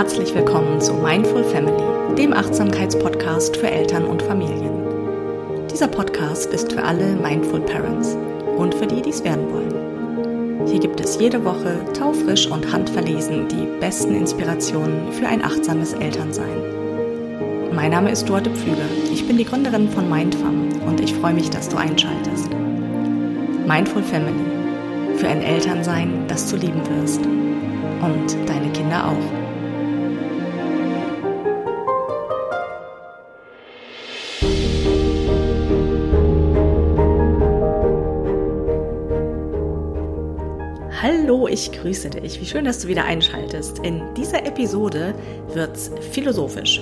herzlich willkommen zu Mindful Family, dem Achtsamkeitspodcast für Eltern und Familien. Dieser Podcast ist für alle Mindful Parents und für die, die es werden wollen. Hier gibt es jede Woche taufrisch und handverlesen die besten Inspirationen für ein achtsames Elternsein. Mein Name ist Dorte Pflüger. Ich bin die Gründerin von Mindfam und ich freue mich, dass du einschaltest. Mindful Family. Für ein Elternsein, das du lieben wirst. Und deine Kinder auch. Ich grüße dich. Wie schön, dass du wieder einschaltest. In dieser Episode wird's philosophisch.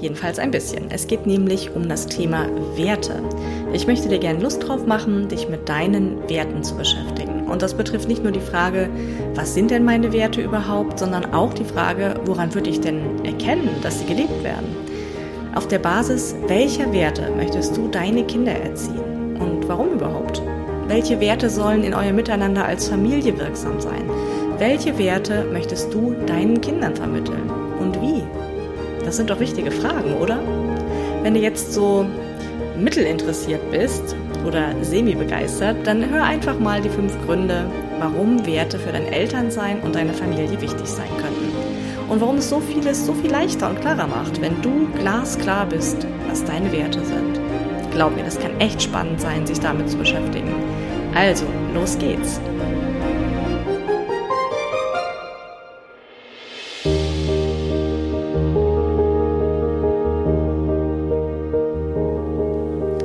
Jedenfalls ein bisschen. Es geht nämlich um das Thema Werte. Ich möchte dir gerne Lust drauf machen, dich mit deinen Werten zu beschäftigen. Und das betrifft nicht nur die Frage, was sind denn meine Werte überhaupt, sondern auch die Frage, woran würde ich denn erkennen, dass sie gelebt werden? Auf der Basis welcher Werte möchtest du deine Kinder erziehen? Und warum überhaupt? Welche Werte sollen in euer Miteinander als Familie wirksam sein? Welche Werte möchtest du deinen Kindern vermitteln? Und wie? Das sind doch wichtige Fragen, oder? Wenn du jetzt so mittelinteressiert bist oder semi-begeistert, dann hör einfach mal die fünf Gründe, warum Werte für dein Elternsein und deine Familie wichtig sein könnten. Und warum es so vieles so viel leichter und klarer macht, wenn du glasklar bist, was deine Werte sind. Glaub mir, das kann echt spannend sein, sich damit zu beschäftigen. Also, los geht's.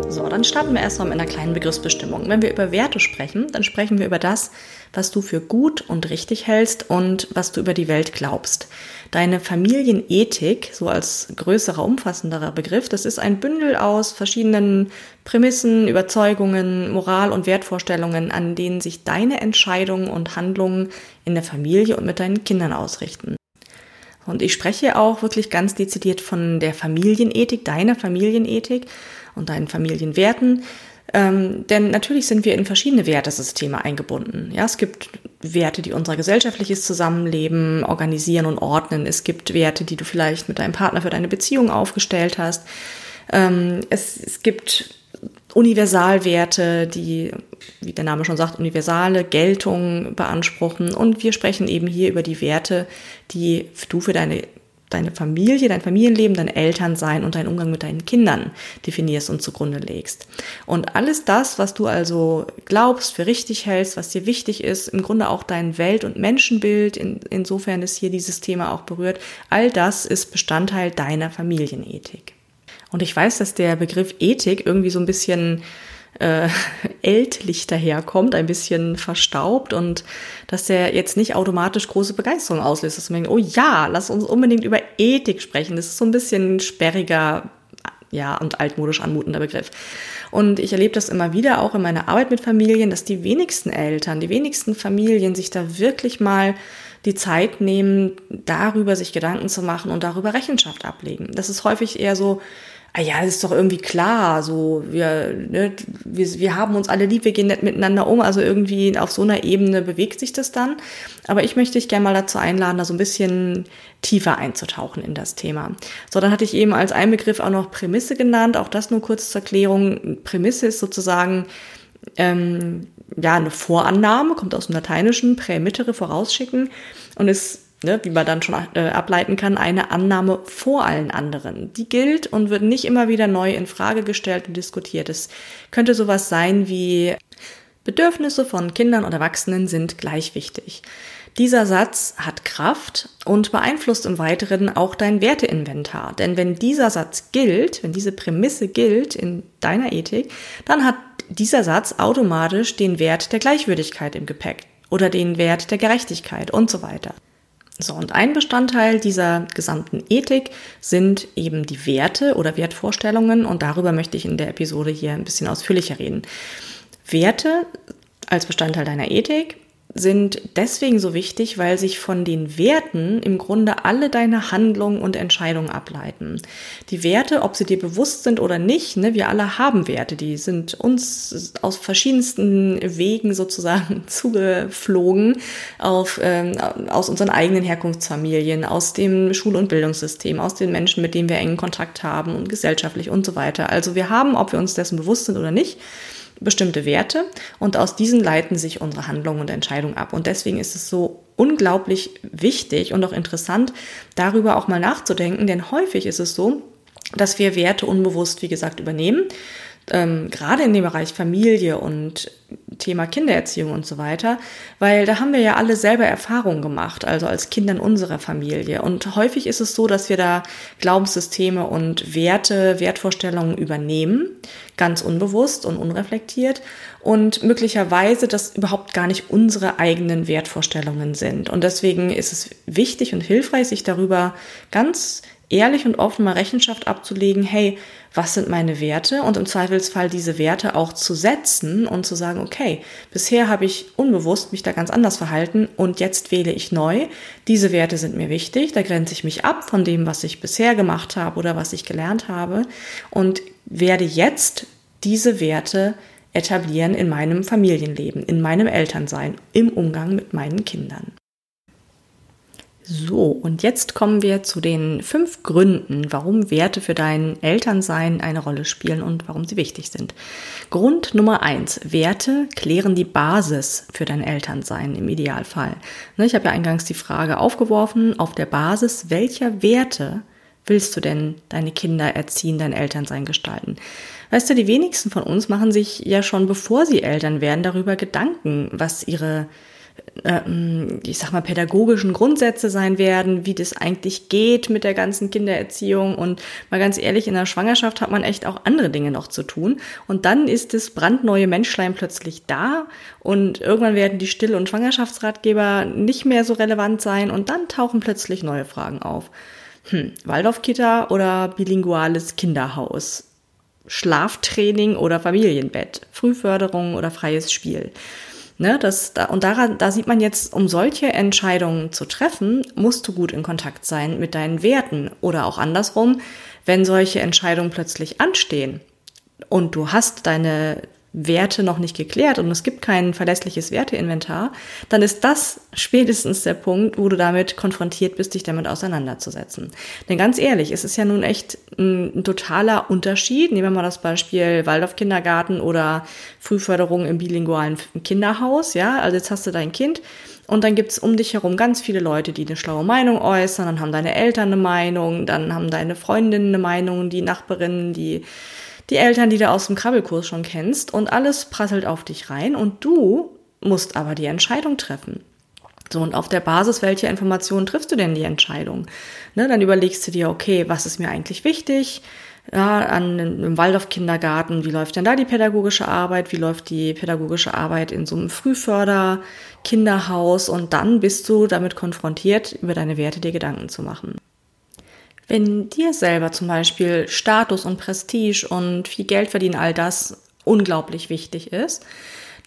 So, dann starten wir erstmal mit einer kleinen Begriffsbestimmung. Wenn wir über Werte sprechen, dann sprechen wir über das, was du für gut und richtig hältst und was du über die Welt glaubst. Deine Familienethik, so als größerer, umfassenderer Begriff, das ist ein Bündel aus verschiedenen Prämissen, Überzeugungen, Moral- und Wertvorstellungen, an denen sich deine Entscheidungen und Handlungen in der Familie und mit deinen Kindern ausrichten. Und ich spreche auch wirklich ganz dezidiert von der Familienethik, deiner Familienethik und deinen Familienwerten. Ähm, denn natürlich sind wir in verschiedene Wertesysteme eingebunden. Ja, es gibt Werte, die unser gesellschaftliches Zusammenleben organisieren und ordnen. Es gibt Werte, die du vielleicht mit deinem Partner für deine Beziehung aufgestellt hast. Ähm, es, es gibt Universalwerte, die, wie der Name schon sagt, universale Geltung beanspruchen. Und wir sprechen eben hier über die Werte, die du für deine deine Familie, dein Familienleben, dein Elternsein und dein Umgang mit deinen Kindern definierst und zugrunde legst. Und alles das, was du also glaubst, für richtig hältst, was dir wichtig ist, im Grunde auch dein Welt- und Menschenbild, in, insofern es hier dieses Thema auch berührt, all das ist Bestandteil deiner Familienethik. Und ich weiß, dass der Begriff Ethik irgendwie so ein bisschen äh, ältlich daherkommt, ein bisschen verstaubt und dass der jetzt nicht automatisch große Begeisterung auslöst, dass man denkt, oh ja, lass uns unbedingt über Ethik sprechen. Das ist so ein bisschen sperriger, ja, und altmodisch anmutender Begriff. Und ich erlebe das immer wieder auch in meiner Arbeit mit Familien, dass die wenigsten Eltern, die wenigsten Familien sich da wirklich mal die Zeit nehmen, darüber sich Gedanken zu machen und darüber Rechenschaft ablegen. Das ist häufig eher so, ah ja, das ist doch irgendwie klar, so, wir, ne, wir, wir haben uns alle lieb, wir gehen nett miteinander um, also irgendwie auf so einer Ebene bewegt sich das dann. Aber ich möchte dich gerne mal dazu einladen, da so ein bisschen tiefer einzutauchen in das Thema. So, dann hatte ich eben als Einbegriff auch noch Prämisse genannt, auch das nur kurz zur Erklärung. Prämisse ist sozusagen, ähm, ja, eine Vorannahme, kommt aus dem Lateinischen, prämittere, vorausschicken und ist ne, wie man dann schon äh, ableiten kann, eine Annahme vor allen anderen. Die gilt und wird nicht immer wieder neu in Frage gestellt und diskutiert. Es könnte sowas sein wie Bedürfnisse von Kindern und Erwachsenen sind gleich wichtig. Dieser Satz hat Kraft und beeinflusst im Weiteren auch dein Werteinventar. Denn wenn dieser Satz gilt, wenn diese Prämisse gilt in deiner Ethik, dann hat dieser Satz automatisch den Wert der Gleichwürdigkeit im Gepäck oder den Wert der Gerechtigkeit und so weiter. So, und ein Bestandteil dieser gesamten Ethik sind eben die Werte oder Wertvorstellungen und darüber möchte ich in der Episode hier ein bisschen ausführlicher reden. Werte als Bestandteil deiner Ethik sind deswegen so wichtig, weil sich von den Werten im Grunde alle deine Handlungen und Entscheidungen ableiten. Die Werte, ob sie dir bewusst sind oder nicht, ne, wir alle haben Werte, die sind uns aus verschiedensten Wegen sozusagen zugeflogen auf, ähm, aus unseren eigenen Herkunftsfamilien, aus dem Schul- und Bildungssystem, aus den Menschen, mit denen wir engen Kontakt haben und gesellschaftlich und so weiter. Also wir haben, ob wir uns dessen bewusst sind oder nicht, bestimmte Werte und aus diesen leiten sich unsere Handlungen und Entscheidungen ab. Und deswegen ist es so unglaublich wichtig und auch interessant, darüber auch mal nachzudenken, denn häufig ist es so, dass wir Werte unbewusst, wie gesagt, übernehmen ähm, gerade in dem Bereich Familie und Thema Kindererziehung und so weiter, weil da haben wir ja alle selber Erfahrungen gemacht, also als Kinder in unserer Familie. Und häufig ist es so, dass wir da Glaubenssysteme und Werte, Wertvorstellungen übernehmen, ganz unbewusst und unreflektiert und möglicherweise das überhaupt gar nicht unsere eigenen Wertvorstellungen sind. Und deswegen ist es wichtig und hilfreich, sich darüber ganz ehrlich und offen mal Rechenschaft abzulegen, hey, was sind meine Werte und im Zweifelsfall diese Werte auch zu setzen und zu sagen, okay, bisher habe ich unbewusst mich da ganz anders verhalten und jetzt wähle ich neu. Diese Werte sind mir wichtig, da grenze ich mich ab von dem, was ich bisher gemacht habe oder was ich gelernt habe und werde jetzt diese Werte etablieren in meinem Familienleben, in meinem Elternsein, im Umgang mit meinen Kindern. So, und jetzt kommen wir zu den fünf Gründen, warum Werte für dein Elternsein eine Rolle spielen und warum sie wichtig sind. Grund Nummer eins. Werte klären die Basis für dein Elternsein im Idealfall. Ne, ich habe ja eingangs die Frage aufgeworfen, auf der Basis welcher Werte willst du denn deine Kinder erziehen, dein Elternsein gestalten? Weißt du, die wenigsten von uns machen sich ja schon, bevor sie Eltern werden, darüber Gedanken, was ihre ich sag mal, pädagogischen Grundsätze sein werden, wie das eigentlich geht mit der ganzen Kindererziehung. Und mal ganz ehrlich, in der Schwangerschaft hat man echt auch andere Dinge noch zu tun. Und dann ist das brandneue Menschlein plötzlich da und irgendwann werden die Still- und Schwangerschaftsratgeber nicht mehr so relevant sein und dann tauchen plötzlich neue Fragen auf. Hm, Waldorfkita oder bilinguales Kinderhaus? Schlaftraining oder Familienbett? Frühförderung oder freies Spiel? Ne, das, da, und daran, da sieht man jetzt, um solche Entscheidungen zu treffen, musst du gut in Kontakt sein mit deinen Werten. Oder auch andersrum, wenn solche Entscheidungen plötzlich anstehen und du hast deine Werte noch nicht geklärt und es gibt kein verlässliches Werteinventar, dann ist das spätestens der Punkt, wo du damit konfrontiert bist, dich damit auseinanderzusetzen. Denn ganz ehrlich, es ist ja nun echt ein, totaler Unterschied. Nehmen wir mal das Beispiel Waldorf-Kindergarten oder Frühförderung im bilingualen Kinderhaus. Ja, also jetzt hast du dein Kind und dann gibt's um dich herum ganz viele Leute, die eine schlaue Meinung äußern, dann haben deine Eltern eine Meinung, dann haben deine Freundinnen eine Meinung, die Nachbarinnen, die die Eltern, die du aus dem Krabbelkurs schon kennst und alles prasselt auf dich rein und du musst aber die Entscheidung treffen. So, und auf der Basis welcher Informationen triffst du denn die Entscheidung? Ne, dann überlegst du dir, okay, was ist mir eigentlich wichtig? Ja, an, im Waldorf-Kindergarten, wie läuft denn da die pädagogische Arbeit? Wie läuft die pädagogische Arbeit in so einem Frühförder-Kinderhaus? Und dann bist du damit konfrontiert, über deine Werte dir Gedanken zu machen. Wenn dir selber zum Beispiel Status und Prestige und viel Geld verdienen, all das unglaublich wichtig ist,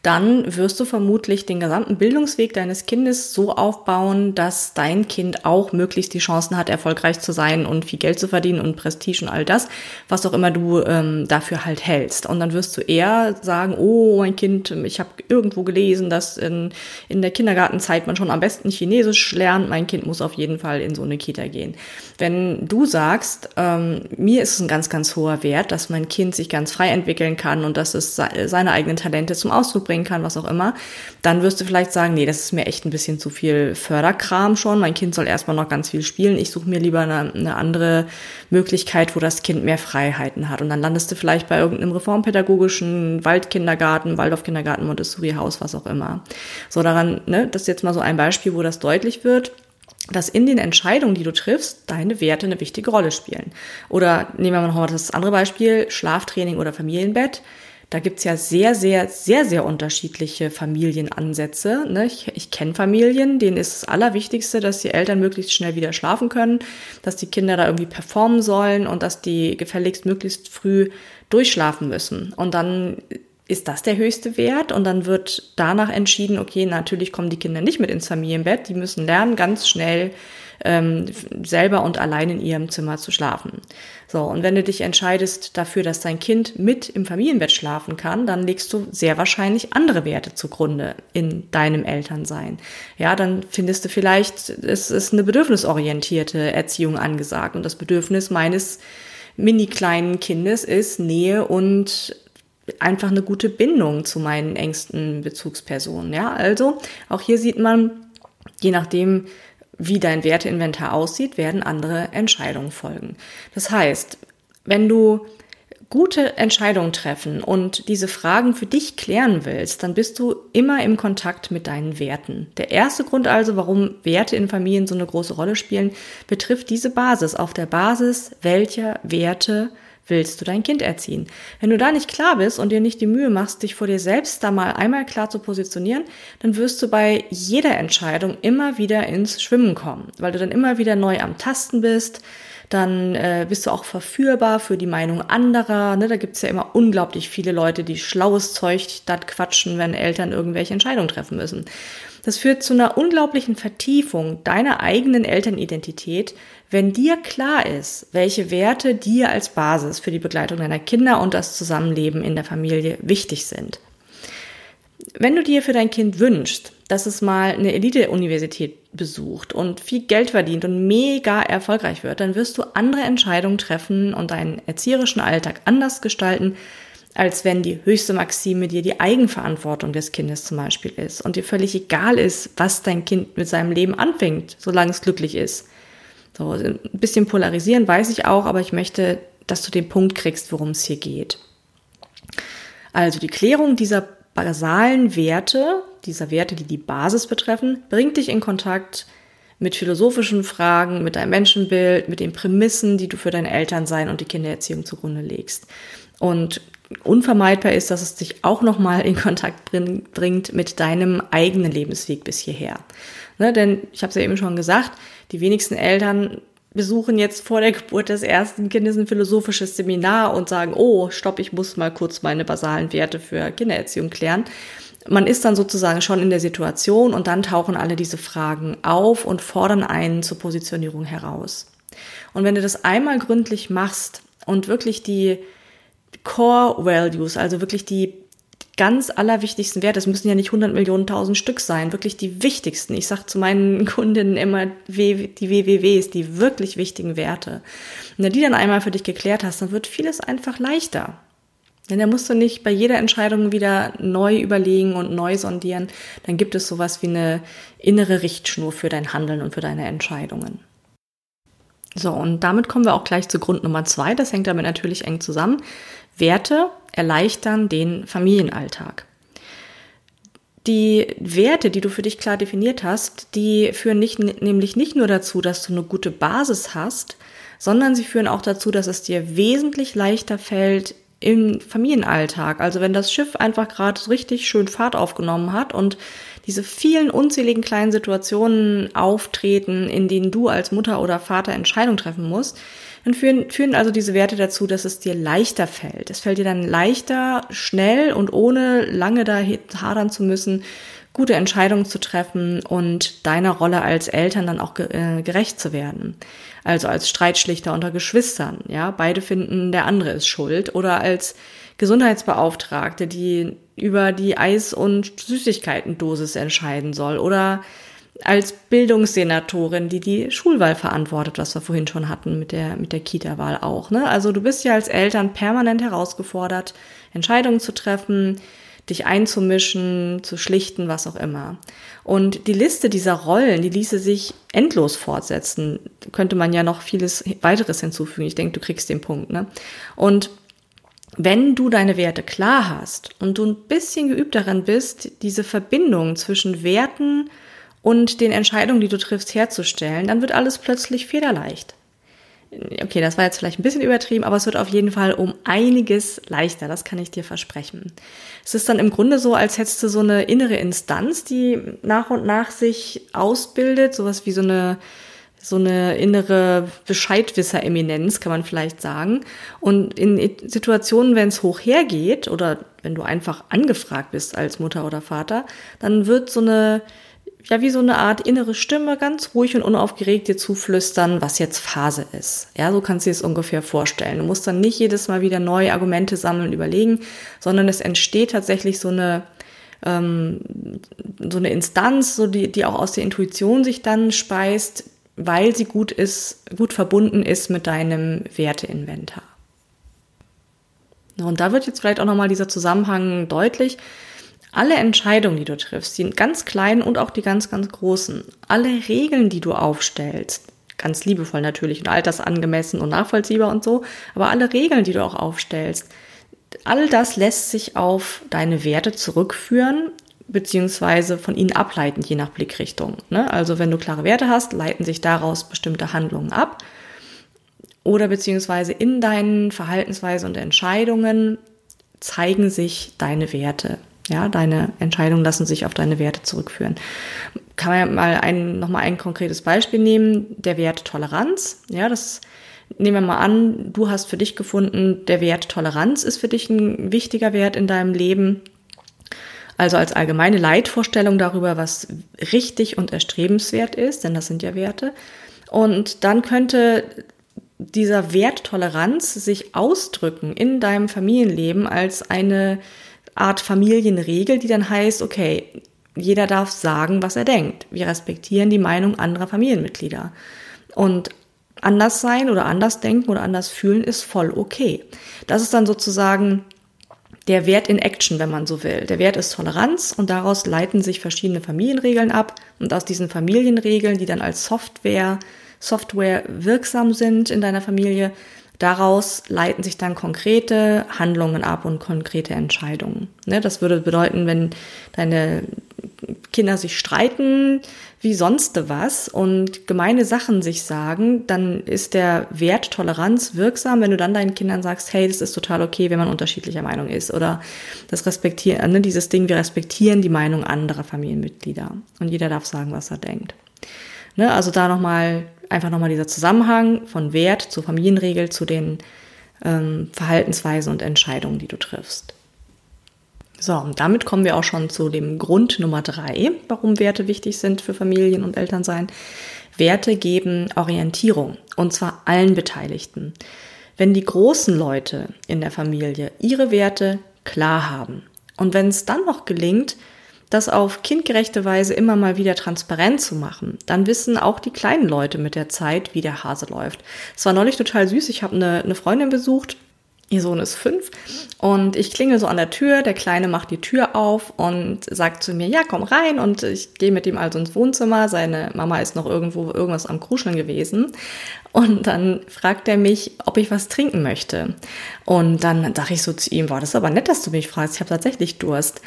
dann wirst du vermutlich den gesamten Bildungsweg deines Kindes so aufbauen, dass dein Kind auch möglichst die Chancen hat, erfolgreich zu sein und viel Geld zu verdienen und Prestige und all das, was auch immer du ähm, dafür halt hältst. Und dann wirst du eher sagen, oh, mein Kind, ich habe irgendwo gelesen, dass in, in der Kindergartenzeit man schon am besten Chinesisch lernt, mein Kind muss auf jeden Fall in so eine Kita gehen. Wenn du sagst, ähm, mir ist es ein ganz, ganz hoher Wert, dass mein Kind sich ganz frei entwickeln kann und dass es seine eigenen Talente zum Ausdruck bringt, bringen kann, was auch immer, dann wirst du vielleicht sagen, nee, das ist mir echt ein bisschen zu viel Förderkram schon. Mein Kind soll erstmal noch ganz viel spielen. Ich suche mir lieber eine, eine andere Möglichkeit, wo das Kind mehr Freiheiten hat. Und dann landest du vielleicht bei irgendeinem reformpädagogischen Waldkindergarten, Waldorfkindergarten, Montessori-Haus, was auch immer. So daran, ne, das ist jetzt mal so ein Beispiel, wo das deutlich wird dass in den Entscheidungen, die du triffst, deine Werte eine wichtige Rolle spielen. Oder nehmen wir mal das andere Beispiel, Schlaftraining oder Familienbett. Da gibt's ja sehr, sehr, sehr, sehr unterschiedliche Familienansätze. Ne? Ich, ich kenne Familien, denen ist das Allerwichtigste, dass die Eltern möglichst schnell wieder schlafen können, dass die Kinder da irgendwie performen sollen und dass die gefälligst möglichst früh durchschlafen müssen. Und dann ist das der höchste Wert? Und dann wird danach entschieden, okay, natürlich kommen die Kinder nicht mit ins Familienbett, die müssen lernen, ganz schnell ähm, selber und allein in ihrem Zimmer zu schlafen. So, und wenn du dich entscheidest dafür, dass dein Kind mit im Familienbett schlafen kann, dann legst du sehr wahrscheinlich andere Werte zugrunde in deinem Elternsein. Ja, dann findest du vielleicht, es ist eine bedürfnisorientierte Erziehung angesagt und das Bedürfnis meines mini kleinen Kindes ist Nähe und einfach eine gute Bindung zu meinen engsten Bezugspersonen. Ja, also auch hier sieht man, je nachdem, wie dein Werteinventar aussieht, werden andere Entscheidungen folgen. Das heißt, wenn du gute Entscheidungen treffen und diese Fragen für dich klären willst, dann bist du immer im Kontakt mit deinen Werten. Der erste Grund also, warum Werte in Familien so eine große Rolle spielen, betrifft diese Basis. Auf der Basis welcher Werte willst du dein Kind erziehen? Wenn du da nicht klar bist und dir nicht die Mühe machst, dich vor dir selbst da mal einmal klar zu positionieren, dann wirst du bei jeder Entscheidung immer wieder ins Schwimmen kommen, weil du dann immer wieder neu am Tasten bist, dann äh, bist du auch verführbar für die Meinung anderer. Ne? Da gibt's ja immer unglaublich viele Leute, die schlaues Zeug statt quatschen, wenn Eltern irgendwelche Entscheidungen treffen müssen. Das führt zu einer unglaublichen Vertiefung deiner eigenen Elternidentität, wenn dir klar ist, welche Werte dir als Basis für die Begleitung deiner Kinder und das Zusammenleben in der Familie wichtig sind. Wenn du dir für dein Kind wünschst, dass es mal eine Elite-Universität besucht und viel Geld verdient und mega erfolgreich wird, dann wirst du andere Entscheidungen treffen und deinen erzieherischen Alltag anders gestalten, als wenn die höchste Maxime dir die Eigenverantwortung des Kindes zum Beispiel ist und dir völlig egal ist, was dein Kind mit seinem Leben anfängt, solange es glücklich ist. So, ein bisschen polarisieren weiß ich auch, aber ich möchte, dass du den Punkt kriegst, worum es hier geht. Also die Klärung dieser basalen Werte, dieser Werte, die die Basis betreffen, bringt dich in Kontakt mit philosophischen Fragen, mit deinem Menschenbild, mit den Prämissen, die du für dein Elternsein und die Kindererziehung zugrunde legst. Und unvermeidbar ist, dass es dich auch nochmal in Kontakt bringt mit deinem eigenen Lebensweg bis hierher. Ne, denn ich habe es ja eben schon gesagt, die wenigsten Eltern besuchen jetzt vor der Geburt des ersten Kindes ein philosophisches Seminar und sagen, oh, stopp, ich muss mal kurz meine basalen Werte für Kindererziehung klären. Man ist dann sozusagen schon in der Situation und dann tauchen alle diese Fragen auf und fordern einen zur Positionierung heraus. Und wenn du das einmal gründlich machst und wirklich die Core Values, also wirklich die ganz allerwichtigsten Werte, es müssen ja nicht 100 Millionen tausend Stück sein, wirklich die wichtigsten. Ich sage zu meinen Kundinnen immer die WWWs, die wirklich wichtigen Werte. Wenn du die dann einmal für dich geklärt hast, dann wird vieles einfach leichter. Denn da musst du nicht bei jeder Entscheidung wieder neu überlegen und neu sondieren. Dann gibt es sowas wie eine innere Richtschnur für dein Handeln und für deine Entscheidungen. So, und damit kommen wir auch gleich zu Grund Nummer zwei. Das hängt damit natürlich eng zusammen. Werte erleichtern den Familienalltag. Die Werte, die du für dich klar definiert hast, die führen nicht, nämlich nicht nur dazu, dass du eine gute Basis hast, sondern sie führen auch dazu, dass es dir wesentlich leichter fällt im Familienalltag. Also wenn das Schiff einfach gerade richtig schön Fahrt aufgenommen hat und diese vielen unzähligen kleinen Situationen auftreten, in denen du als Mutter oder Vater Entscheidungen treffen musst, dann führen, führen also diese Werte dazu, dass es dir leichter fällt. Es fällt dir dann leichter, schnell und ohne lange da hadern zu müssen, gute Entscheidungen zu treffen und deiner Rolle als Eltern dann auch äh, gerecht zu werden. Also als Streitschlichter unter Geschwistern, ja, beide finden, der andere ist schuld oder als Gesundheitsbeauftragte, die über die Eis- und Süßigkeitendosis entscheiden soll oder als Bildungssenatorin, die die Schulwahl verantwortet, was wir vorhin schon hatten mit der, mit der Kita-Wahl auch. Ne? Also du bist ja als Eltern permanent herausgefordert, Entscheidungen zu treffen, dich einzumischen, zu schlichten, was auch immer. Und die Liste dieser Rollen, die ließe sich endlos fortsetzen. Könnte man ja noch vieles weiteres hinzufügen. Ich denke, du kriegst den Punkt. Ne? Und wenn du deine Werte klar hast und du ein bisschen geübt darin bist, diese Verbindung zwischen Werten und den Entscheidungen, die du triffst, herzustellen, dann wird alles plötzlich federleicht. Okay, das war jetzt vielleicht ein bisschen übertrieben, aber es wird auf jeden Fall um einiges leichter, das kann ich dir versprechen. Es ist dann im Grunde so, als hättest du so eine innere Instanz, die nach und nach sich ausbildet, sowas wie so eine so eine innere Bescheidwisser-Eminenz, kann man vielleicht sagen. Und in Situationen, wenn es hoch hergeht oder wenn du einfach angefragt bist als Mutter oder Vater, dann wird so eine, ja, wie so eine Art innere Stimme ganz ruhig und unaufgeregt dir zuflüstern, was jetzt Phase ist. Ja, so kannst du dir es ungefähr vorstellen. Du musst dann nicht jedes Mal wieder neue Argumente sammeln, überlegen, sondern es entsteht tatsächlich so eine, ähm, so eine Instanz, so die, die auch aus der Intuition sich dann speist, weil sie gut ist, gut verbunden ist mit deinem Werteinventar. Und da wird jetzt vielleicht auch nochmal dieser Zusammenhang deutlich. Alle Entscheidungen, die du triffst, die ganz kleinen und auch die ganz, ganz großen, alle Regeln, die du aufstellst, ganz liebevoll natürlich und altersangemessen und nachvollziehbar und so, aber alle Regeln, die du auch aufstellst, all das lässt sich auf deine Werte zurückführen, beziehungsweise von ihnen ableiten, je nach Blickrichtung. Ne? Also wenn du klare Werte hast, leiten sich daraus bestimmte Handlungen ab. Oder beziehungsweise in deinen Verhaltensweisen und Entscheidungen zeigen sich deine Werte. Ja, deine Entscheidungen lassen sich auf deine Werte zurückführen. Kann man ja mal ein, nochmal ein konkretes Beispiel nehmen, der Wert Toleranz. Ja, das nehmen wir mal an, du hast für dich gefunden, der Wert Toleranz ist für dich ein wichtiger Wert in deinem Leben. Also als allgemeine Leitvorstellung darüber, was richtig und erstrebenswert ist, denn das sind ja Werte. Und dann könnte dieser Wert Toleranz sich ausdrücken in deinem Familienleben als eine Art Familienregel, die dann heißt, okay, jeder darf sagen, was er denkt. Wir respektieren die Meinung anderer Familienmitglieder. Und anders sein oder anders denken oder anders fühlen ist voll okay. Das ist dann sozusagen der Wert in Action, wenn man so will. Der Wert ist Toleranz und daraus leiten sich verschiedene Familienregeln ab und aus diesen Familienregeln, die dann als Software, Software wirksam sind in deiner Familie, daraus leiten sich dann konkrete Handlungen ab und konkrete Entscheidungen. Ne, das würde bedeuten, wenn deine Kinder sich streiten, wie sonst was und gemeine Sachen sich sagen, dann ist der Wert Toleranz wirksam, wenn du dann deinen Kindern sagst, hey, das ist total okay, wenn man unterschiedlicher Meinung ist oder das respektieren, ne, dieses Ding, wir respektieren die Meinung anderer Familienmitglieder und jeder darf sagen, was er denkt. Ne, also da nochmal, einfach nochmal dieser Zusammenhang von Wert zur Familienregel zu den ähm, Verhaltensweisen und Entscheidungen, die du triffst. So, und damit kommen wir auch schon zu dem Grund Nummer drei, warum Werte wichtig sind für Familien und Elternsein. Werte geben Orientierung, und zwar allen Beteiligten. Wenn die großen Leute in der Familie ihre Werte klar haben und wenn es dann noch gelingt, das auf kindgerechte Weise immer mal wieder transparent zu machen, dann wissen auch die kleinen Leute mit der Zeit, wie der Hase läuft. Es war neulich total süß. Ich habe eine, eine Freundin besucht, Ihr Sohn ist fünf und ich klingel so an der Tür, der Kleine macht die Tür auf und sagt zu mir, ja, komm rein und ich gehe mit ihm also ins Wohnzimmer. Seine Mama ist noch irgendwo irgendwas am Kruscheln gewesen und dann fragt er mich, ob ich was trinken möchte. Und dann sage ich so zu ihm, war das ist aber nett, dass du mich fragst, ich habe tatsächlich Durst.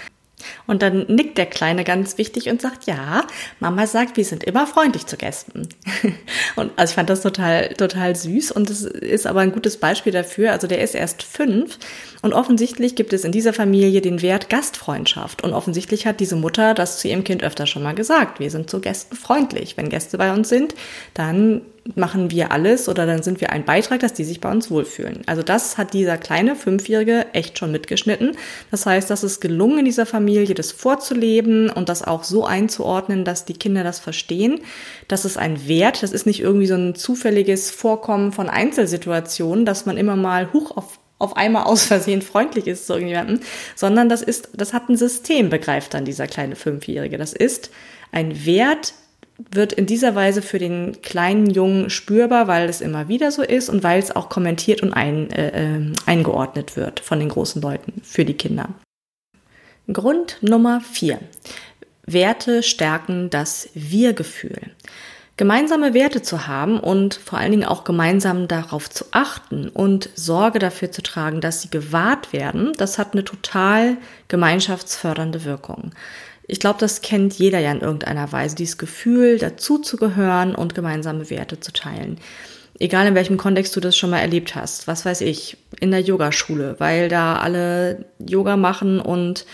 Und dann nickt der Kleine ganz wichtig und sagt, ja, Mama sagt, wir sind immer freundlich zu Gästen. und also ich fand das total, total süß und das ist aber ein gutes Beispiel dafür. Also der ist erst fünf und offensichtlich gibt es in dieser Familie den Wert Gastfreundschaft. Und offensichtlich hat diese Mutter das zu ihrem Kind öfter schon mal gesagt. Wir sind zu Gästen freundlich. Wenn Gäste bei uns sind, dann machen wir alles oder dann sind wir ein Beitrag, dass die sich bei uns wohlfühlen. Also das hat dieser kleine Fünfjährige echt schon mitgeschnitten. Das heißt, dass es gelungen in dieser Familie, das vorzuleben und das auch so einzuordnen, dass die Kinder das verstehen. Das ist ein Wert, das ist nicht irgendwie so ein zufälliges Vorkommen von Einzelsituationen, dass man immer mal hoch auf auf einmal aus Versehen freundlich ist zu irgendjemandem, sondern das ist, das hat ein System, begreift dann dieser kleine Fünfjährige. Das ist ein Wert, wird in dieser Weise für den kleinen Jungen spürbar, weil es immer wieder so ist und weil es auch kommentiert und ein, äh, äh, eingeordnet wird von den großen Leuten für die Kinder. Grund Nummer vier. Werte stärken das Wir-Gefühl. Gemeinsame Werte zu haben und vor allen Dingen auch gemeinsam darauf zu achten und Sorge dafür zu tragen, dass sie gewahrt werden, das hat eine total gemeinschaftsfördernde Wirkung. Ich glaube, das kennt jeder ja in irgendeiner Weise, dieses Gefühl, dazuzugehören und gemeinsame Werte zu teilen. Egal in welchem Kontext du das schon mal erlebt hast. Was weiß ich, in der Yogaschule, weil da alle Yoga machen und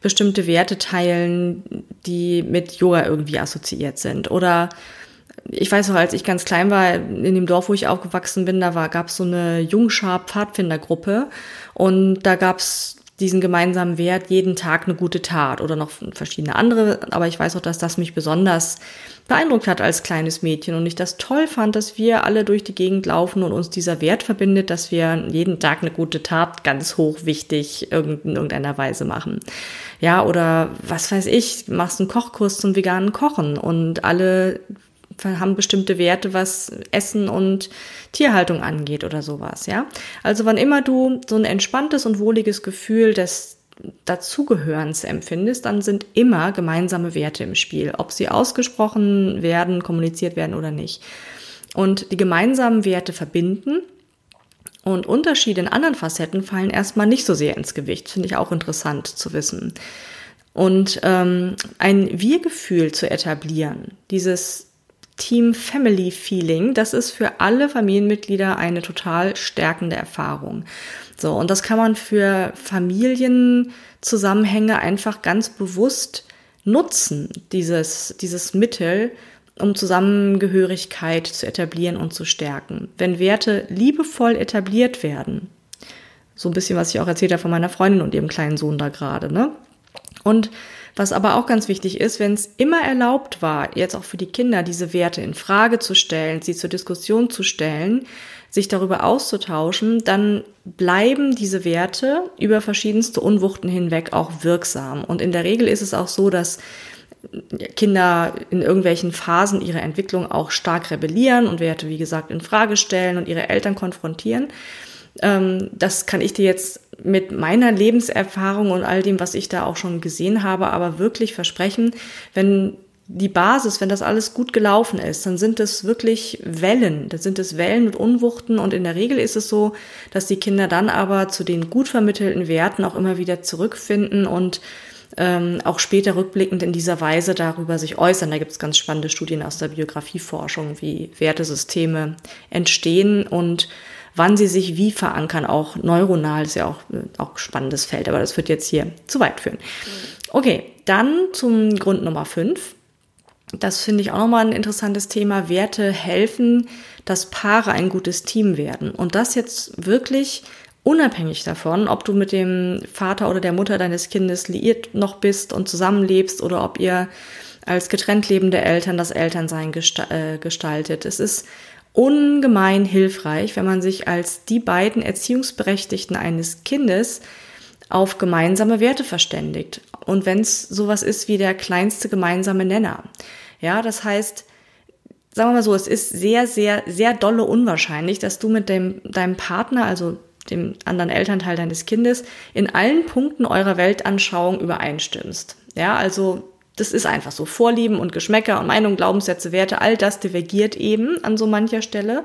bestimmte Werte teilen, die mit Yoga irgendwie assoziiert sind. Oder ich weiß noch, als ich ganz klein war, in dem Dorf, wo ich aufgewachsen bin, da gab es so eine Jungschar-Pfadfindergruppe und da gab es diesen gemeinsamen Wert, jeden Tag eine gute Tat oder noch verschiedene andere. Aber ich weiß auch, dass das mich besonders beeindruckt hat als kleines Mädchen und ich das toll fand, dass wir alle durch die Gegend laufen und uns dieser Wert verbindet, dass wir jeden Tag eine gute Tat ganz hoch wichtig in irgendeiner Weise machen. Ja, oder was weiß ich, machst einen Kochkurs zum veganen Kochen und alle haben bestimmte Werte, was Essen und Tierhaltung angeht oder sowas, ja. Also wann immer du so ein entspanntes und wohliges Gefühl des Dazugehörens empfindest, dann sind immer gemeinsame Werte im Spiel, ob sie ausgesprochen werden, kommuniziert werden oder nicht. Und die gemeinsamen Werte verbinden und Unterschiede in anderen Facetten fallen erstmal nicht so sehr ins Gewicht. Finde ich auch interessant zu wissen. Und ähm, ein Wir-Gefühl zu etablieren, dieses Team-Family-Feeling, das ist für alle Familienmitglieder eine total stärkende Erfahrung. So, und das kann man für Familienzusammenhänge einfach ganz bewusst nutzen, dieses, dieses Mittel, um Zusammengehörigkeit zu etablieren und zu stärken. Wenn Werte liebevoll etabliert werden, so ein bisschen, was ich auch erzählt habe von meiner Freundin und ihrem kleinen Sohn da gerade, ne? Und was aber auch ganz wichtig ist, wenn es immer erlaubt war, jetzt auch für die Kinder diese Werte in Frage zu stellen, sie zur Diskussion zu stellen, sich darüber auszutauschen, dann bleiben diese Werte über verschiedenste Unwuchten hinweg auch wirksam. Und in der Regel ist es auch so, dass Kinder in irgendwelchen Phasen ihrer Entwicklung auch stark rebellieren und Werte, wie gesagt, in Frage stellen und ihre Eltern konfrontieren. Ähm, das kann ich dir jetzt mit meiner Lebenserfahrung und all dem, was ich da auch schon gesehen habe, aber wirklich versprechen, wenn die Basis, wenn das alles gut gelaufen ist, dann sind es wirklich Wellen. Das sind es Wellen und Unwuchten. Und in der Regel ist es so, dass die Kinder dann aber zu den gut vermittelten Werten auch immer wieder zurückfinden und ähm, auch später rückblickend in dieser Weise darüber sich äußern. Da gibt es ganz spannende Studien aus der Biografieforschung, wie Wertesysteme entstehen und wann sie sich wie verankern, auch neuronal, ist ja auch, äh, auch spannendes Feld, aber das wird jetzt hier zu weit führen. Okay, dann zum Grund Nummer fünf. Das finde ich auch nochmal ein interessantes Thema. Werte helfen, dass Paare ein gutes Team werden. Und das jetzt wirklich unabhängig davon, ob du mit dem Vater oder der Mutter deines Kindes liiert noch bist und zusammenlebst oder ob ihr als getrennt lebende Eltern das Elternsein äh, gestaltet. Es ist ungemein hilfreich, wenn man sich als die beiden Erziehungsberechtigten eines Kindes auf gemeinsame Werte verständigt. Und wenn es sowas ist wie der kleinste gemeinsame Nenner. Ja, das heißt, sagen wir mal so, es ist sehr, sehr, sehr dolle unwahrscheinlich, dass du mit dem, deinem Partner, also dem anderen Elternteil deines Kindes, in allen Punkten eurer Weltanschauung übereinstimmst. Ja, also das ist einfach so. Vorlieben und Geschmäcker und Meinungen, Glaubenssätze, Werte, all das divergiert eben an so mancher Stelle.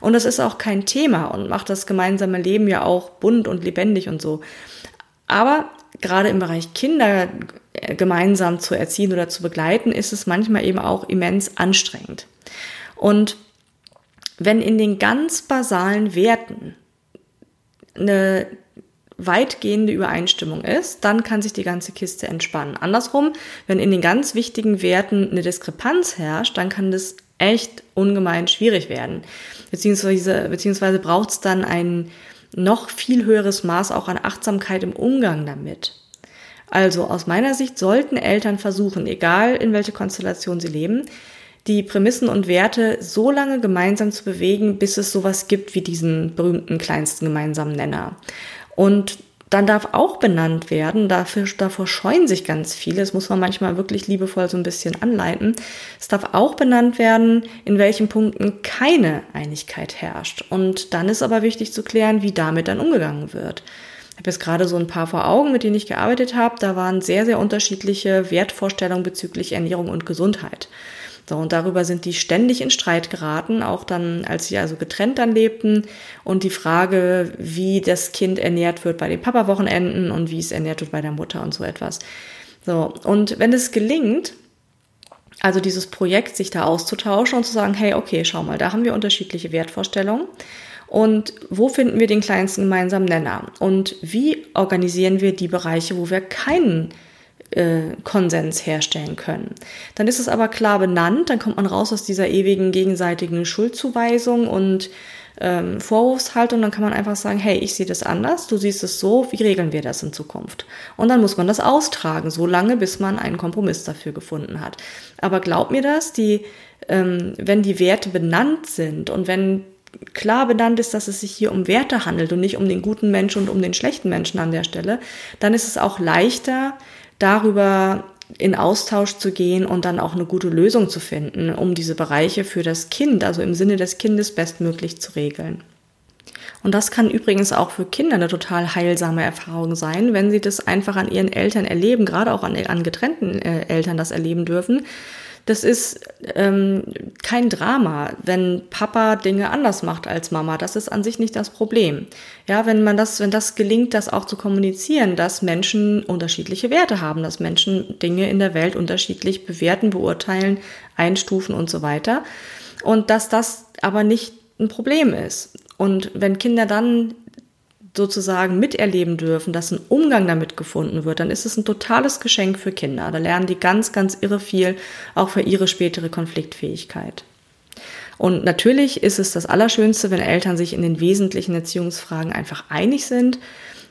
Und das ist auch kein Thema und macht das gemeinsame Leben ja auch bunt und lebendig und so. Aber gerade im Bereich Kinder äh, gemeinsam zu erziehen oder zu begleiten, ist es manchmal eben auch immens anstrengend. Und wenn in den ganz basalen Werten eine weitgehende Übereinstimmung ist, dann kann sich die ganze Kiste entspannen. Andersrum, wenn in den ganz wichtigen Werten eine Diskrepanz herrscht, dann kann das echt ungemein schwierig werden. Beziehungsweise, beziehungsweise braucht es dann ein noch viel höheres Maß auch an Achtsamkeit im Umgang damit. Also aus meiner Sicht sollten Eltern versuchen, egal in welche Konstellation sie leben, die Prämissen und Werte so lange gemeinsam zu bewegen, bis es sowas gibt wie diesen berühmten kleinsten gemeinsamen Nenner. Und dann darf auch benannt werden, dafür, davor scheuen sich ganz viele, das muss man manchmal wirklich liebevoll so ein bisschen anleiten. Es darf auch benannt werden, in welchen Punkten keine Einigkeit herrscht. Und dann ist aber wichtig zu klären, wie damit dann umgegangen wird. Ich habe jetzt gerade so ein paar vor Augen, mit denen ich gearbeitet habe. Da waren sehr, sehr unterschiedliche Wertvorstellungen bezüglich Ernährung und Gesundheit. So, und darüber sind die ständig in Streit geraten, auch dann, als sie also getrennt dann lebten. Und die Frage, wie das Kind ernährt wird bei den Papa-Wochenenden und wie es ernährt wird bei der Mutter und so etwas. So, und wenn es gelingt, also dieses Projekt, sich da auszutauschen und zu sagen, hey, okay, schau mal, da haben wir unterschiedliche Wertvorstellungen. Und wo finden wir den kleinsten gemeinsamen Nenner? Und wie organisieren wir die Bereiche, wo wir keinen äh, Konsens herstellen können. Dann ist es aber klar benannt, dann kommt man raus aus dieser ewigen gegenseitigen Schuldzuweisung und ähm, Vorwurfshaltung, dann kann man einfach sagen, hey, ich sehe das anders, du siehst es so, wie regeln wir das in Zukunft? Und dann muss man das austragen, so lange, bis man einen Kompromiss dafür gefunden hat. Aber glaub mir das, die, ähm, wenn die Werte benannt sind und wenn klar benannt ist, dass es sich hier um Werte handelt und nicht um den guten Menschen und um den schlechten Menschen an der Stelle, dann ist es auch leichter, darüber in Austausch zu gehen und dann auch eine gute Lösung zu finden, um diese Bereiche für das Kind, also im Sinne des Kindes, bestmöglich zu regeln. Und das kann übrigens auch für Kinder eine total heilsame Erfahrung sein, wenn sie das einfach an ihren Eltern erleben, gerade auch an, an getrennten äh, Eltern das erleben dürfen, das ist ähm, kein Drama, wenn Papa Dinge anders macht als Mama. Das ist an sich nicht das Problem. Ja, wenn man das, wenn das gelingt, das auch zu kommunizieren, dass Menschen unterschiedliche Werte haben, dass Menschen Dinge in der Welt unterschiedlich bewerten, beurteilen, einstufen und so weiter. Und dass das aber nicht ein Problem ist. Und wenn Kinder dann sozusagen miterleben dürfen, dass ein Umgang damit gefunden wird, dann ist es ein totales Geschenk für Kinder. Da lernen die ganz, ganz irre viel, auch für ihre spätere Konfliktfähigkeit. Und natürlich ist es das Allerschönste, wenn Eltern sich in den wesentlichen Erziehungsfragen einfach einig sind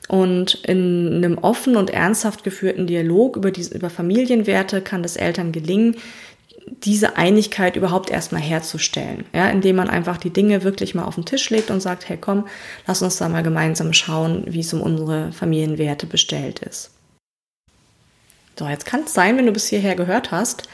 und in einem offen und ernsthaft geführten Dialog über, diese, über Familienwerte kann es Eltern gelingen, diese Einigkeit überhaupt erstmal herzustellen, ja, indem man einfach die Dinge wirklich mal auf den Tisch legt und sagt, hey komm, lass uns da mal gemeinsam schauen, wie es um unsere Familienwerte bestellt ist. So, jetzt kann es sein, wenn du bis hierher gehört hast,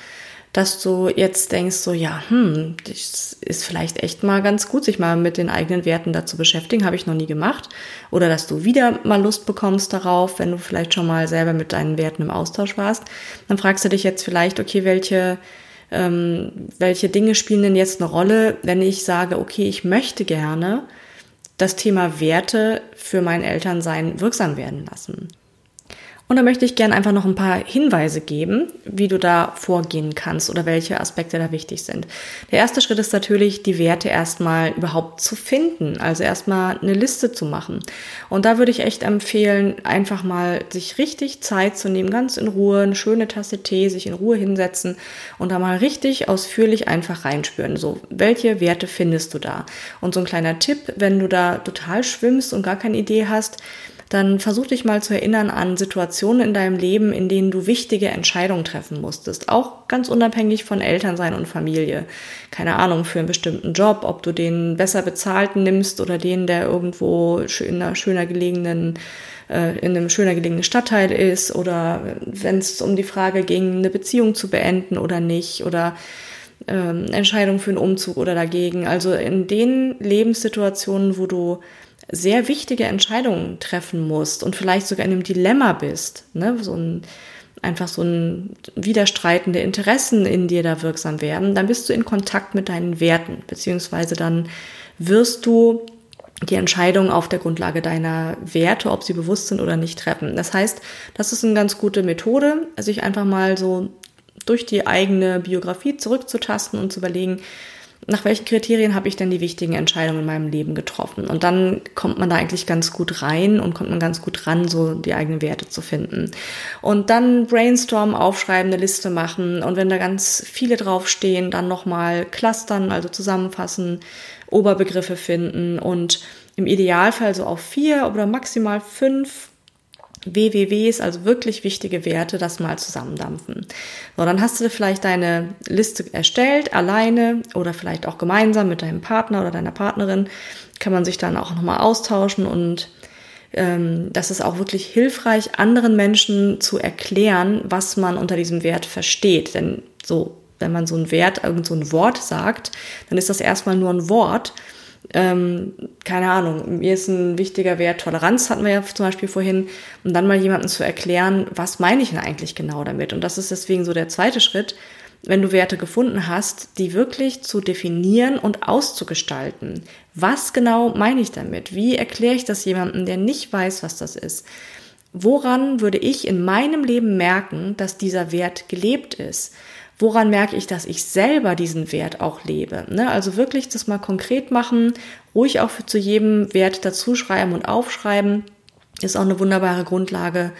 dass du jetzt denkst, so, ja, hm, das ist vielleicht echt mal ganz gut, sich mal mit den eigenen Werten dazu beschäftigen, habe ich noch nie gemacht. Oder dass du wieder mal Lust bekommst darauf, wenn du vielleicht schon mal selber mit deinen Werten im Austausch warst. Dann fragst du dich jetzt vielleicht, okay, welche ähm, welche Dinge spielen denn jetzt eine Rolle, wenn ich sage, okay, ich möchte gerne das Thema Werte für mein Elternsein wirksam werden lassen. Und da möchte ich gerne einfach noch ein paar Hinweise geben, wie du da vorgehen kannst oder welche Aspekte da wichtig sind. Der erste Schritt ist natürlich, die Werte erstmal überhaupt zu finden, also erstmal eine Liste zu machen. Und da würde ich echt empfehlen, einfach mal sich richtig Zeit zu nehmen, ganz in Ruhe, eine schöne Tasse Tee, sich in Ruhe hinsetzen und da mal richtig ausführlich einfach reinspüren. So, welche Werte findest du da? Und so ein kleiner Tipp, wenn du da total schwimmst und gar keine Idee hast, dann versuch dich mal zu erinnern an Situationen in deinem Leben, in denen du wichtige Entscheidungen treffen musstest. Auch ganz unabhängig von Elternsein und Familie. Keine Ahnung, für einen bestimmten Job, ob du den besser bezahlten nimmst oder den, der irgendwo in einer schöner gelegenen äh, in einem schöner gelegenen Stadtteil ist oder wenn es um die Frage ging, eine Beziehung zu beenden oder nicht oder ähm, Entscheidung für einen Umzug oder dagegen. Also in den Lebenssituationen, wo du sehr wichtige Entscheidungen treffen musst und vielleicht sogar in einem Dilemma bist, ne? so ein, einfach so ein widerstreitende Interessen in dir da wirksam werden, dann bist du in Kontakt mit deinen Werten, beziehungsweise dann wirst du die Entscheidung auf der Grundlage deiner Werte, ob sie bewusst sind oder nicht, treffen. Das heißt, das ist eine ganz gute Methode, sich einfach mal so durch die eigene Biografie zurückzutasten und zu überlegen, nach welchen Kriterien habe ich denn die wichtigen Entscheidungen in meinem Leben getroffen? Und dann kommt man da eigentlich ganz gut rein und kommt man ganz gut ran, so die eigenen Werte zu finden. Und dann brainstorm, aufschreiben, eine Liste machen und wenn da ganz viele draufstehen, dann nochmal clustern, also zusammenfassen, Oberbegriffe finden und im Idealfall so auf vier oder maximal fünf WWWs, also wirklich wichtige Werte, das mal zusammendampfen. So, dann hast du vielleicht deine Liste erstellt, alleine oder vielleicht auch gemeinsam mit deinem Partner oder deiner Partnerin. Kann man sich dann auch nochmal austauschen und ähm, das ist auch wirklich hilfreich, anderen Menschen zu erklären, was man unter diesem Wert versteht. Denn so, wenn man so ein Wert, irgend so ein Wort sagt, dann ist das erstmal nur ein Wort ähm, keine Ahnung, mir ist ein wichtiger Wert Toleranz, hatten wir ja zum Beispiel vorhin, und dann mal jemandem zu erklären, was meine ich denn eigentlich genau damit? Und das ist deswegen so der zweite Schritt, wenn du Werte gefunden hast, die wirklich zu definieren und auszugestalten. Was genau meine ich damit? Wie erkläre ich das jemandem, der nicht weiß, was das ist? Woran würde ich in meinem Leben merken, dass dieser Wert gelebt ist? Woran merke ich, dass ich selber diesen Wert auch lebe. Ne? Also wirklich das mal konkret machen, ruhig auch für zu jedem Wert dazuschreiben und aufschreiben, ist auch eine wunderbare Grundlage,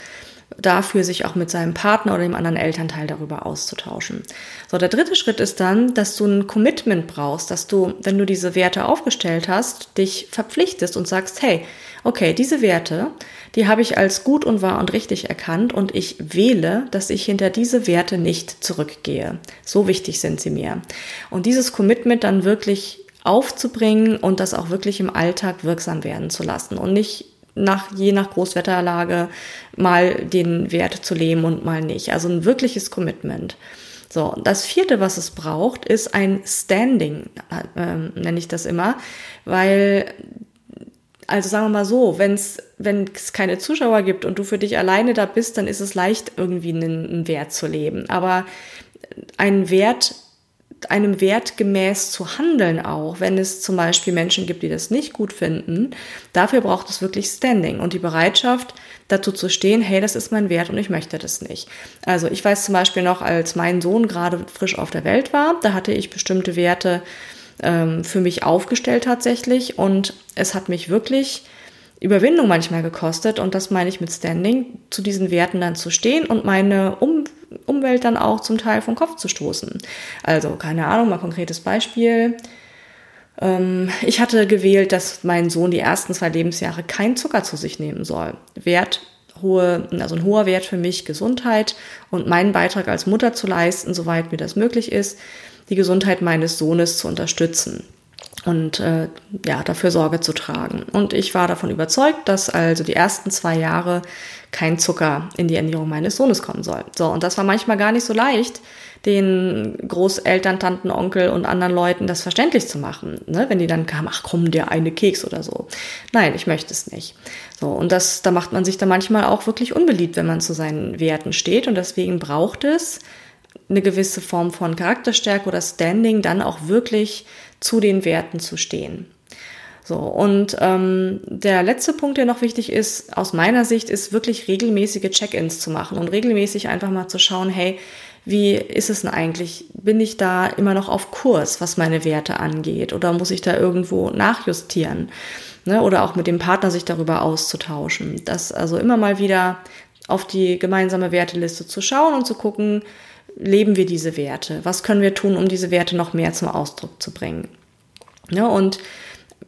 dafür, sich auch mit seinem Partner oder dem anderen Elternteil darüber auszutauschen. So, der dritte Schritt ist dann, dass du ein Commitment brauchst, dass du, wenn du diese Werte aufgestellt hast, dich verpflichtest und sagst, hey, okay, diese Werte, die habe ich als gut und wahr und richtig erkannt und ich wähle, dass ich hinter diese Werte nicht zurückgehe. So wichtig sind sie mir. Und dieses Commitment dann wirklich aufzubringen und das auch wirklich im Alltag wirksam werden zu lassen und nicht nach, je nach Großwetterlage mal den Wert zu leben und mal nicht. Also ein wirkliches Commitment. So, das vierte, was es braucht, ist ein Standing, äh, nenne ich das immer, weil, also sagen wir mal so, wenn es keine Zuschauer gibt und du für dich alleine da bist, dann ist es leicht, irgendwie einen, einen Wert zu leben. Aber einen Wert einem Wert gemäß zu handeln auch, wenn es zum Beispiel Menschen gibt, die das nicht gut finden. Dafür braucht es wirklich Standing und die Bereitschaft, dazu zu stehen, hey, das ist mein Wert und ich möchte das nicht. Also ich weiß zum Beispiel noch, als mein Sohn gerade frisch auf der Welt war, da hatte ich bestimmte Werte ähm, für mich aufgestellt tatsächlich und es hat mich wirklich Überwindung manchmal gekostet und das meine ich mit Standing, zu diesen Werten dann zu stehen und meine um Umwelt dann auch zum Teil vom Kopf zu stoßen. Also, keine Ahnung, mal konkretes Beispiel. Ähm, ich hatte gewählt, dass mein Sohn die ersten zwei Lebensjahre kein Zucker zu sich nehmen soll. Wert, hohe, also ein hoher Wert für mich Gesundheit und meinen Beitrag als Mutter zu leisten, soweit mir das möglich ist, die Gesundheit meines Sohnes zu unterstützen und äh, ja, dafür Sorge zu tragen. Und ich war davon überzeugt, dass also die ersten zwei Jahre kein Zucker in die Ernährung meines Sohnes kommen soll. So, und das war manchmal gar nicht so leicht, den Großeltern, Tanten, Onkel und anderen Leuten das verständlich zu machen, ne? wenn die dann kamen, ach komm, der eine Keks oder so. Nein, ich möchte es nicht. So, und das, da macht man sich dann manchmal auch wirklich unbeliebt, wenn man zu seinen Werten steht. Und deswegen braucht es eine gewisse Form von Charakterstärke oder Standing, dann auch wirklich zu den Werten zu stehen. So, und ähm, der letzte Punkt, der noch wichtig ist, aus meiner Sicht, ist wirklich regelmäßige Check-ins zu machen und regelmäßig einfach mal zu schauen, hey, wie ist es denn eigentlich? Bin ich da immer noch auf Kurs, was meine Werte angeht? Oder muss ich da irgendwo nachjustieren? Ne? Oder auch mit dem Partner sich darüber auszutauschen. Das also immer mal wieder auf die gemeinsame Werteliste zu schauen und zu gucken, leben wir diese Werte? Was können wir tun, um diese Werte noch mehr zum Ausdruck zu bringen? Ja, und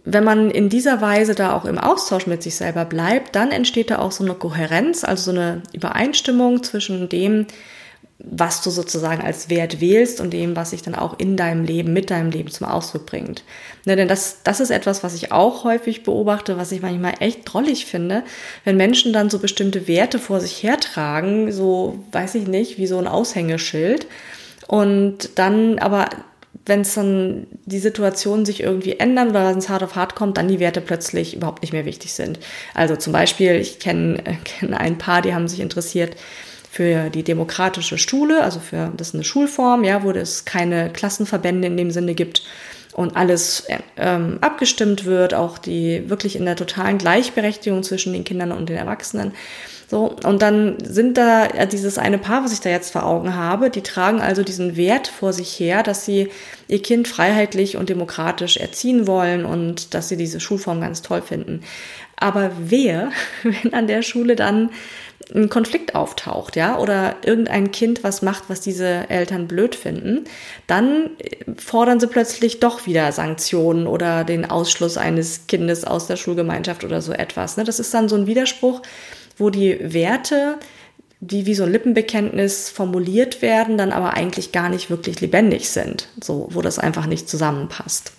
wenn man in dieser Weise da auch im Austausch mit sich selber bleibt, dann entsteht da auch so eine Kohärenz, also so eine Übereinstimmung zwischen dem, was du sozusagen als Wert wählst und dem, was sich dann auch in deinem Leben, mit deinem Leben zum Ausdruck bringt. Ne, denn das, das ist etwas, was ich auch häufig beobachte, was ich manchmal echt drollig finde, wenn Menschen dann so bestimmte Werte vor sich hertragen, so, weiß ich nicht, wie so ein Aushängeschild. Und dann aber wenn es dann die Situation sich irgendwie ändern oder wenn es hart auf hart kommt, dann die Werte plötzlich überhaupt nicht mehr wichtig sind. Also zum Beispiel, ich kenne kenn ein paar, die haben sich interessiert, für die demokratische Schule, also für das ist eine Schulform, ja, wo es keine Klassenverbände in dem Sinne gibt und alles ähm, abgestimmt wird, auch die wirklich in der totalen Gleichberechtigung zwischen den Kindern und den Erwachsenen. So, und dann sind da dieses eine Paar, was ich da jetzt vor Augen habe, die tragen also diesen Wert vor sich her, dass sie ihr Kind freiheitlich und demokratisch erziehen wollen und dass sie diese Schulform ganz toll finden. Aber wer, wenn an der Schule dann ein Konflikt auftaucht, ja, oder irgendein Kind was macht, was diese Eltern blöd finden, dann fordern sie plötzlich doch wieder Sanktionen oder den Ausschluss eines Kindes aus der Schulgemeinschaft oder so etwas. Ne? Das ist dann so ein Widerspruch, wo die Werte, die wie so ein Lippenbekenntnis formuliert werden, dann aber eigentlich gar nicht wirklich lebendig sind, so, wo das einfach nicht zusammenpasst.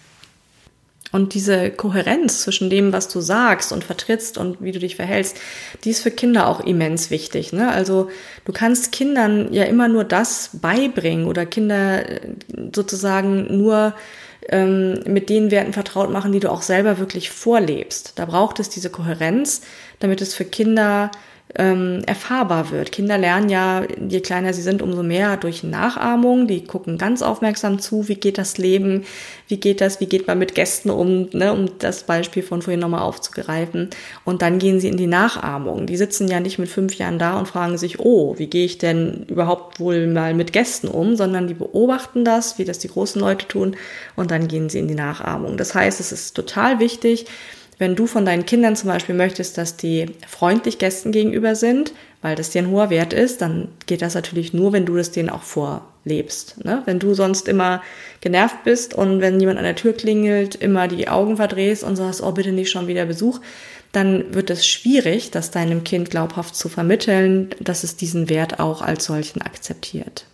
Und diese Kohärenz zwischen dem, was du sagst und vertrittst und wie du dich verhältst, die ist für Kinder auch immens wichtig. Ne? Also du kannst Kindern ja immer nur das beibringen oder Kinder äh, sozusagen nur ähm, mit den Werten vertraut machen, die du auch selber wirklich vorlebst. Da braucht es diese Kohärenz, damit es für Kinder ähm, erfahrbar wird. Kinder lernen ja, je kleiner sie sind, umso mehr durch Nachahmung. Die gucken ganz aufmerksam zu, wie geht das Leben, wie geht das, wie geht man mit Gästen um, ne, um das Beispiel von vorhin nochmal aufzugreifen. Und dann gehen sie in die Nachahmung. Die sitzen ja nicht mit fünf Jahren da und fragen sich, oh, wie gehe ich denn überhaupt wohl mal mit Gästen um, sondern die beobachten das, wie das die großen Leute tun, und dann gehen sie in die Nachahmung. Das heißt, es ist total wichtig, wenn du von deinen Kindern zum Beispiel möchtest, dass die freundlich Gästen gegenüber sind, weil das dir ein hoher Wert ist, dann geht das natürlich nur, wenn du das denen auch vorlebst. Ne? Wenn du sonst immer genervt bist und wenn jemand an der Tür klingelt, immer die Augen verdrehst und sagst, oh bitte nicht schon wieder Besuch, dann wird es schwierig, das deinem Kind glaubhaft zu vermitteln, dass es diesen Wert auch als solchen akzeptiert.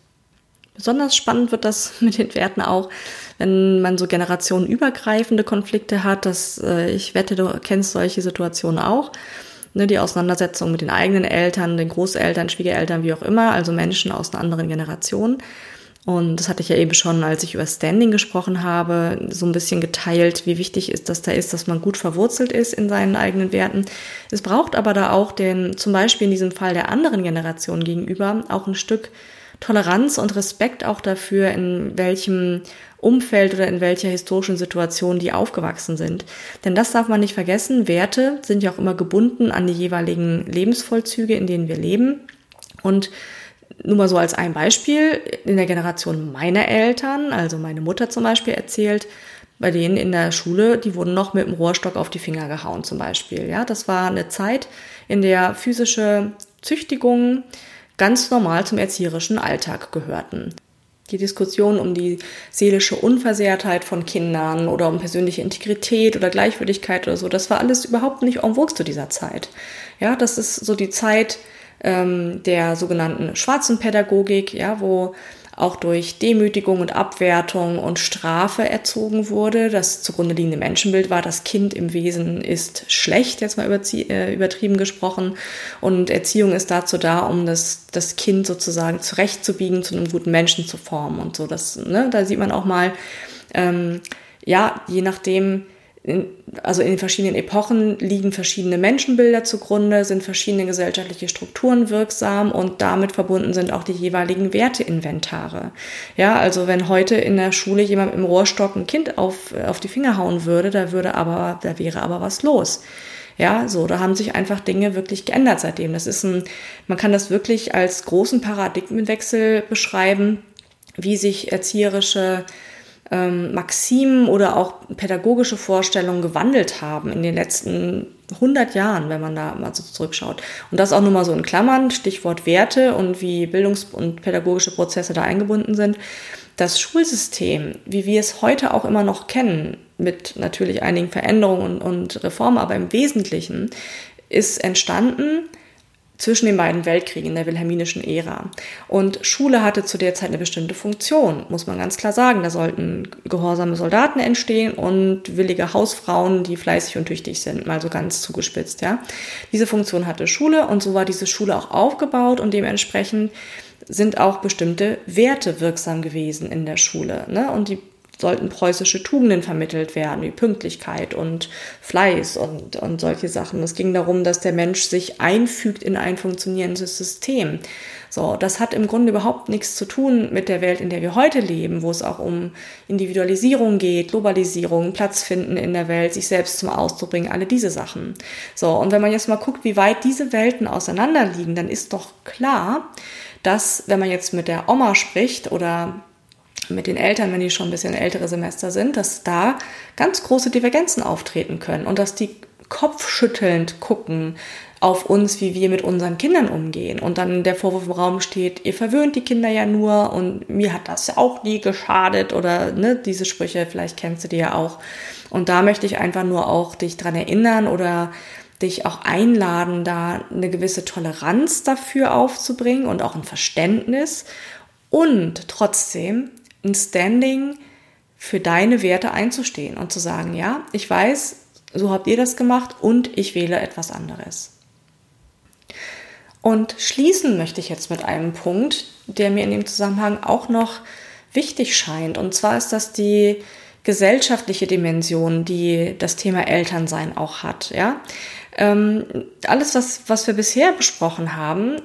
Besonders spannend wird das mit den Werten auch, wenn man so generationenübergreifende Konflikte hat. Das, äh, ich wette, du kennst solche Situationen auch. Ne, die Auseinandersetzung mit den eigenen Eltern, den Großeltern, Schwiegereltern, wie auch immer, also Menschen aus einer anderen Generation. Und das hatte ich ja eben schon, als ich über Standing gesprochen habe, so ein bisschen geteilt, wie wichtig ist das da ist, dass man gut verwurzelt ist in seinen eigenen Werten. Es braucht aber da auch den, zum Beispiel in diesem Fall der anderen Generation gegenüber, auch ein Stück Toleranz und Respekt auch dafür, in welchem Umfeld oder in welcher historischen Situation die aufgewachsen sind. Denn das darf man nicht vergessen. Werte sind ja auch immer gebunden an die jeweiligen Lebensvollzüge, in denen wir leben. Und nur mal so als ein Beispiel, in der Generation meiner Eltern, also meine Mutter zum Beispiel erzählt, bei denen in der Schule, die wurden noch mit dem Rohrstock auf die Finger gehauen zum Beispiel. Ja, das war eine Zeit, in der physische Züchtigung ganz normal zum erzieherischen Alltag gehörten. Die Diskussion um die seelische Unversehrtheit von Kindern oder um persönliche Integrität oder Gleichwürdigkeit oder so, das war alles überhaupt nicht en vogue zu dieser Zeit. Ja, das ist so die Zeit ähm, der sogenannten schwarzen Pädagogik, ja, wo auch durch Demütigung und Abwertung und Strafe erzogen wurde. Das zugrunde liegende Menschenbild war, das Kind im Wesen ist schlecht, jetzt mal äh, übertrieben gesprochen. Und Erziehung ist dazu da, um das, das Kind sozusagen zurechtzubiegen, zu einem guten Menschen zu formen und so. Das, ne, da sieht man auch mal, ähm, ja, je nachdem, in, also in den verschiedenen Epochen liegen verschiedene Menschenbilder zugrunde, sind verschiedene gesellschaftliche Strukturen wirksam und damit verbunden sind auch die jeweiligen Werteinventare. Ja, also wenn heute in der Schule jemand im Rohrstock ein Kind auf, auf die Finger hauen würde, da würde aber, da wäre aber was los. Ja, so, da haben sich einfach Dinge wirklich geändert seitdem. Das ist ein, man kann das wirklich als großen Paradigmenwechsel beschreiben, wie sich erzieherische ähm, Maximen oder auch pädagogische Vorstellungen gewandelt haben in den letzten 100 Jahren, wenn man da mal so zurückschaut. Und das auch nur mal so in Klammern, Stichwort Werte und wie Bildungs- und pädagogische Prozesse da eingebunden sind. Das Schulsystem, wie wir es heute auch immer noch kennen, mit natürlich einigen Veränderungen und, und Reformen, aber im Wesentlichen ist entstanden zwischen den beiden Weltkriegen in der wilhelminischen Ära. Und Schule hatte zu der Zeit eine bestimmte Funktion, muss man ganz klar sagen. Da sollten gehorsame Soldaten entstehen und willige Hausfrauen, die fleißig und tüchtig sind, mal so ganz zugespitzt, ja. Diese Funktion hatte Schule und so war diese Schule auch aufgebaut und dementsprechend sind auch bestimmte Werte wirksam gewesen in der Schule. Ne? Und die sollten preußische Tugenden vermittelt werden, wie Pünktlichkeit und Fleiß und, und solche Sachen. Es ging darum, dass der Mensch sich einfügt in ein funktionierendes System. So, das hat im Grunde überhaupt nichts zu tun mit der Welt, in der wir heute leben, wo es auch um Individualisierung geht, Globalisierung, Platz finden in der Welt, sich selbst zum Ausdruck bringen, alle diese Sachen. So, und wenn man jetzt mal guckt, wie weit diese Welten auseinanderliegen, dann ist doch klar, dass wenn man jetzt mit der Oma spricht oder mit den Eltern, wenn die schon ein bisschen ältere Semester sind, dass da ganz große Divergenzen auftreten können und dass die kopfschüttelnd gucken auf uns, wie wir mit unseren Kindern umgehen. Und dann der Vorwurf im Raum steht, ihr verwöhnt die Kinder ja nur und mir hat das auch nie geschadet oder ne, diese Sprüche, vielleicht kennst du die ja auch. Und da möchte ich einfach nur auch dich dran erinnern oder dich auch einladen, da eine gewisse Toleranz dafür aufzubringen und auch ein Verständnis und trotzdem ein Standing für deine Werte einzustehen und zu sagen, ja, ich weiß, so habt ihr das gemacht und ich wähle etwas anderes. Und schließen möchte ich jetzt mit einem Punkt, der mir in dem Zusammenhang auch noch wichtig scheint. Und zwar ist das die gesellschaftliche Dimension, die das Thema Elternsein auch hat. Ja, ähm, alles, was, was wir bisher besprochen haben,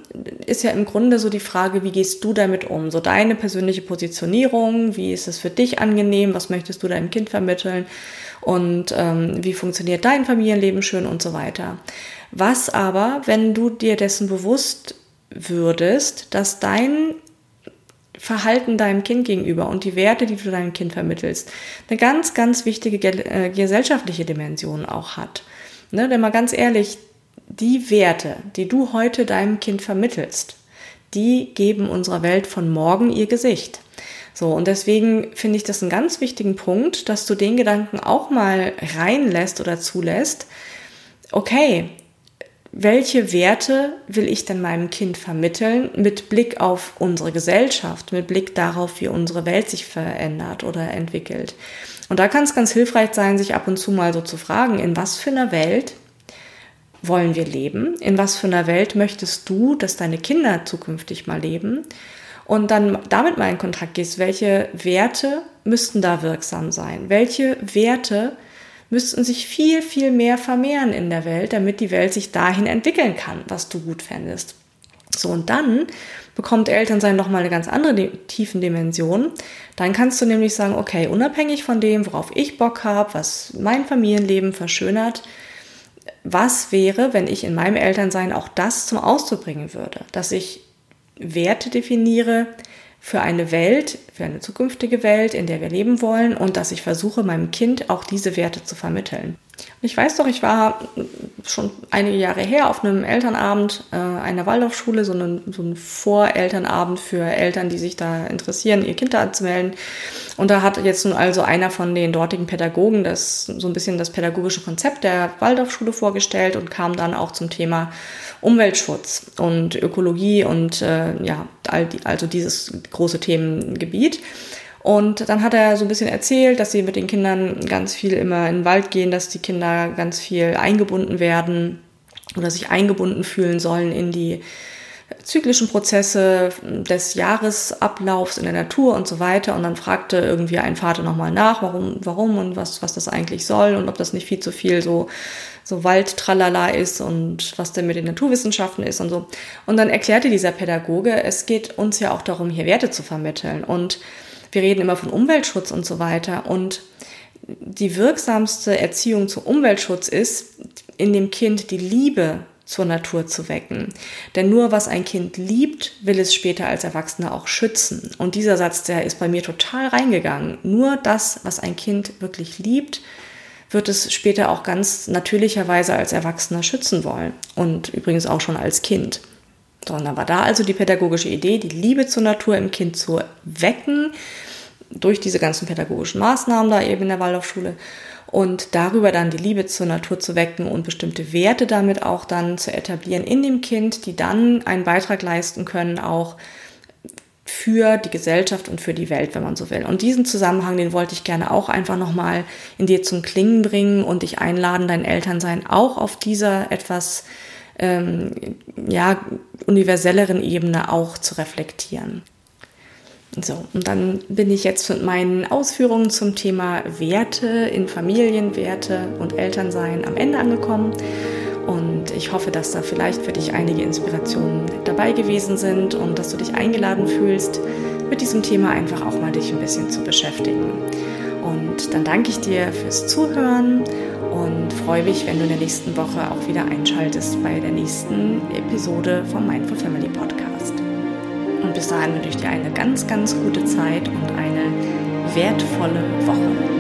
ist ja im Grunde so die Frage, wie gehst du damit um? So deine persönliche Positionierung, wie ist es für dich angenehm, was möchtest du deinem Kind vermitteln und ähm, wie funktioniert dein Familienleben schön und so weiter. Was aber, wenn du dir dessen bewusst würdest, dass dein Verhalten deinem Kind gegenüber und die Werte, die du deinem Kind vermittelst, eine ganz, ganz wichtige äh, gesellschaftliche Dimension auch hat. Ne? Denn mal ganz ehrlich, die Werte, die du heute deinem Kind vermittelst, die geben unserer Welt von morgen ihr Gesicht. So, und deswegen finde ich das einen ganz wichtigen Punkt, dass du den Gedanken auch mal reinlässt oder zulässt. Okay, welche Werte will ich denn meinem Kind vermitteln mit Blick auf unsere Gesellschaft, mit Blick darauf, wie unsere Welt sich verändert oder entwickelt. Und da kann es ganz hilfreich sein, sich ab und zu mal so zu fragen, in was für einer Welt wollen wir leben? In was für einer Welt möchtest du, dass deine Kinder zukünftig mal leben? Und dann damit mal in Kontakt gehst, welche Werte müssten da wirksam sein? Welche Werte müssten sich viel, viel mehr vermehren in der Welt, damit die Welt sich dahin entwickeln kann, was du gut fändest. So, und dann bekommt Elternsein nochmal eine ganz andere tiefen Dimension. Dann kannst du nämlich sagen, okay, unabhängig von dem, worauf ich Bock habe, was mein Familienleben verschönert, was wäre, wenn ich in meinem Elternsein auch das zum Ausdruck bringen würde, dass ich Werte definiere, für eine Welt, für eine zukünftige Welt, in der wir leben wollen und dass ich versuche, meinem Kind auch diese Werte zu vermitteln. Ich weiß doch, ich war schon einige Jahre her auf einem Elternabend äh, einer Waldorfschule, so, einen, so ein Vorelternabend für Eltern, die sich da interessieren, ihr Kind da anzumelden. Und da hat jetzt nun also einer von den dortigen Pädagogen das so ein bisschen das pädagogische Konzept der Waldorfschule vorgestellt und kam dann auch zum Thema Umweltschutz und Ökologie und äh, ja, all die, also dieses große Themengebiet. Und dann hat er so ein bisschen erzählt, dass sie mit den Kindern ganz viel immer in den Wald gehen, dass die Kinder ganz viel eingebunden werden oder sich eingebunden fühlen sollen in die zyklischen Prozesse des Jahresablaufs in der Natur und so weiter. Und dann fragte irgendwie ein Vater nochmal nach, warum, warum und was, was das eigentlich soll und ob das nicht viel zu viel so, so Waldtralala ist und was denn mit den Naturwissenschaften ist und so. Und dann erklärte dieser Pädagoge, es geht uns ja auch darum, hier Werte zu vermitteln. Und wir reden immer von Umweltschutz und so weiter. Und die wirksamste Erziehung zum Umweltschutz ist, in dem Kind die Liebe zur Natur zu wecken. Denn nur was ein Kind liebt, will es später als Erwachsener auch schützen. Und dieser Satz, der ist bei mir total reingegangen. Nur das, was ein Kind wirklich liebt, wird es später auch ganz natürlicherweise als Erwachsener schützen wollen. Und übrigens auch schon als Kind. Sondern war da also die pädagogische Idee, die Liebe zur Natur im Kind zu wecken, durch diese ganzen pädagogischen Maßnahmen da eben in der Waldorfschule und darüber dann die Liebe zur Natur zu wecken und bestimmte Werte damit auch dann zu etablieren in dem Kind, die dann einen Beitrag leisten können, auch für die Gesellschaft und für die Welt, wenn man so will. Und diesen Zusammenhang, den wollte ich gerne auch einfach nochmal in dir zum Klingen bringen und dich einladen, dein Elternsein auch auf dieser etwas ähm, ja, universelleren Ebene auch zu reflektieren. So, und dann bin ich jetzt mit meinen Ausführungen zum Thema Werte in Familien, Werte und Elternsein am Ende angekommen. Und ich hoffe, dass da vielleicht für dich einige Inspirationen dabei gewesen sind und dass du dich eingeladen fühlst, mit diesem Thema einfach auch mal dich ein bisschen zu beschäftigen. Und dann danke ich dir fürs Zuhören und freue mich, wenn du in der nächsten Woche auch wieder einschaltest bei der nächsten Episode vom Mindful Family Podcast. Und bis dahin wünsche ich dir eine ganz, ganz gute Zeit und eine wertvolle Woche.